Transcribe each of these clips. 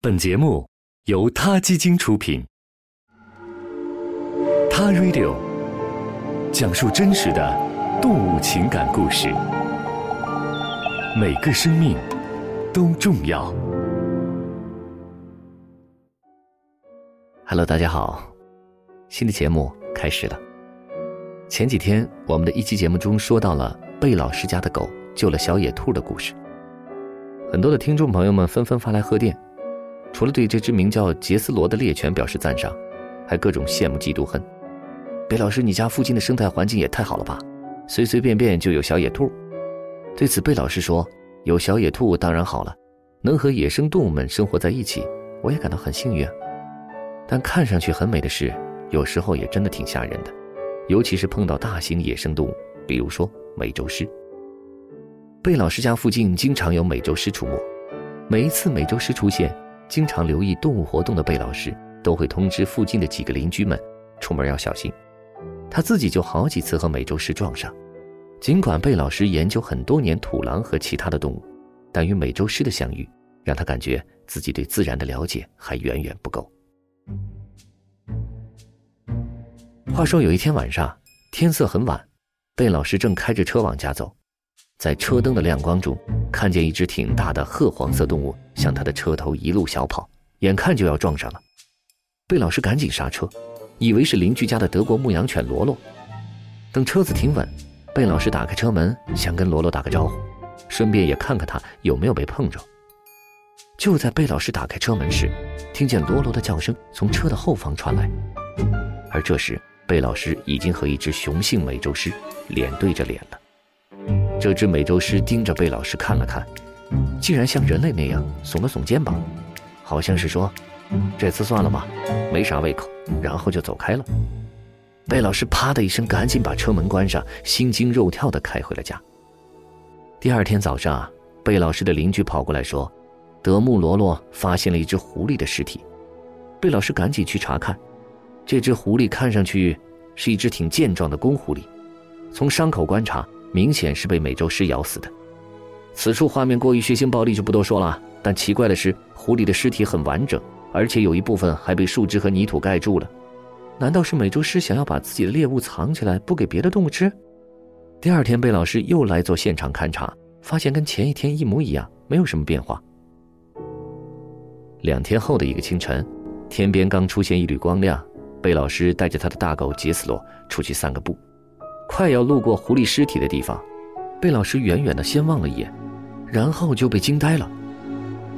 本节目由他基金出品，《他 Radio》讲述真实的动物情感故事，每个生命都重要。Hello，大家好，新的节目开始了。前几天我们的一期节目中说到了贝老师家的狗救了小野兔的故事，很多的听众朋友们纷纷发来贺电。除了对这只名叫杰斯罗的猎犬表示赞赏，还各种羡慕嫉妒恨。贝老师，你家附近的生态环境也太好了吧？随随便便就有小野兔。对此，贝老师说：“有小野兔当然好了，能和野生动物们生活在一起，我也感到很幸运。但看上去很美的事，有时候也真的挺吓人的，尤其是碰到大型野生动物，比如说美洲狮。贝老师家附近经常有美洲狮出没，每一次美洲狮出现。”经常留意动物活动的贝老师都会通知附近的几个邻居们，出门要小心。他自己就好几次和美洲狮撞上。尽管贝老师研究很多年土狼和其他的动物，但与美洲狮的相遇，让他感觉自己对自然的了解还远远不够。话说有一天晚上，天色很晚，贝老师正开着车往家走。在车灯的亮光中，看见一只挺大的褐黄色动物向他的车头一路小跑，眼看就要撞上了。贝老师赶紧刹车，以为是邻居家的德国牧羊犬罗罗。等车子停稳，贝老师打开车门，想跟罗罗打个招呼，顺便也看看他有没有被碰着。就在贝老师打开车门时，听见罗罗的叫声从车的后方传来，而这时贝老师已经和一只雄性美洲狮脸对着脸了。这只美洲狮盯着贝老师看了看，竟然像人类那样耸了耸肩膀，好像是说：“这次算了吧，没啥胃口。”然后就走开了。贝老师啪的一声，赶紧把车门关上，心惊肉跳地开回了家。第二天早上，贝老师的邻居跑过来说：“德牧罗罗发现了一只狐狸的尸体。”贝老师赶紧去查看，这只狐狸看上去是一只挺健壮的公狐狸，从伤口观察。明显是被美洲狮咬死的。此处画面过于血腥暴力，就不多说了。但奇怪的是，狐狸的尸体很完整，而且有一部分还被树枝和泥土盖住了。难道是美洲狮想要把自己的猎物藏起来，不给别的动物吃？第二天，贝老师又来做现场勘察，发现跟前一天一模一样，没有什么变化。两天后的一个清晨，天边刚出现一缕光亮，贝老师带着他的大狗杰斯罗出去散个步。快要路过狐狸尸体的地方，贝老师远远的先望了一眼，然后就被惊呆了。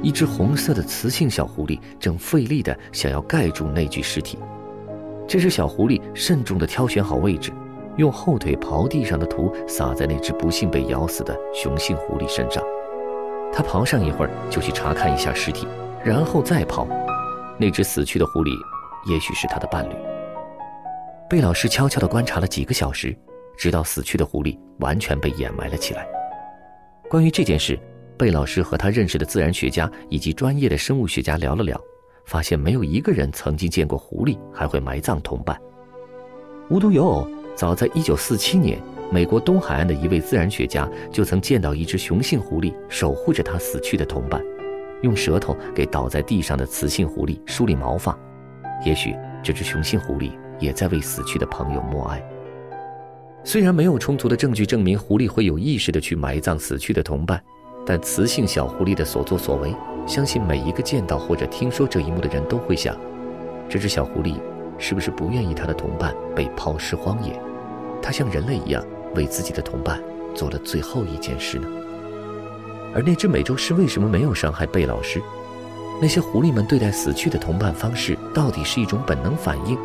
一只红色的雌性小狐狸正费力的想要盖住那具尸体。这只小狐狸慎重的挑选好位置，用后腿刨地上的土撒在那只不幸被咬死的雄性狐狸身上。他刨上一会儿，就去查看一下尸体，然后再刨。那只死去的狐狸，也许是他的伴侣。贝老师悄悄的观察了几个小时。直到死去的狐狸完全被掩埋了起来。关于这件事，贝老师和他认识的自然学家以及专业的生物学家聊了聊，发现没有一个人曾经见过狐狸还会埋葬同伴。无独有偶，早在1947年，美国东海岸的一位自然学家就曾见到一只雄性狐狸守护着他死去的同伴，用舌头给倒在地上的雌性狐狸梳理毛发。也许这只雄性狐狸也在为死去的朋友默哀。虽然没有充足的证据证明狐狸会有意识的去埋葬死去的同伴，但雌性小狐狸的所作所为，相信每一个见到或者听说这一幕的人都会想：这只小狐狸是不是不愿意它的同伴被抛尸荒野？它像人类一样为自己的同伴做了最后一件事呢？而那只美洲狮为什么没有伤害贝老师？那些狐狸们对待死去的同伴方式，到底是一种本能反应？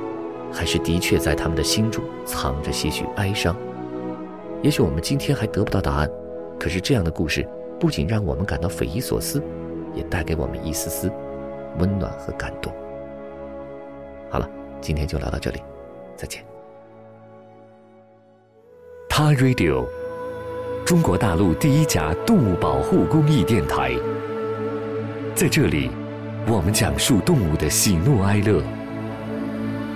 还是的确在他们的心中藏着些许哀伤。也许我们今天还得不到答案，可是这样的故事不仅让我们感到匪夷所思，也带给我们一丝丝温暖和感动。好了，今天就聊到这里，再见。他 Radio，中国大陆第一家动物保护公益电台，在这里，我们讲述动物的喜怒哀乐。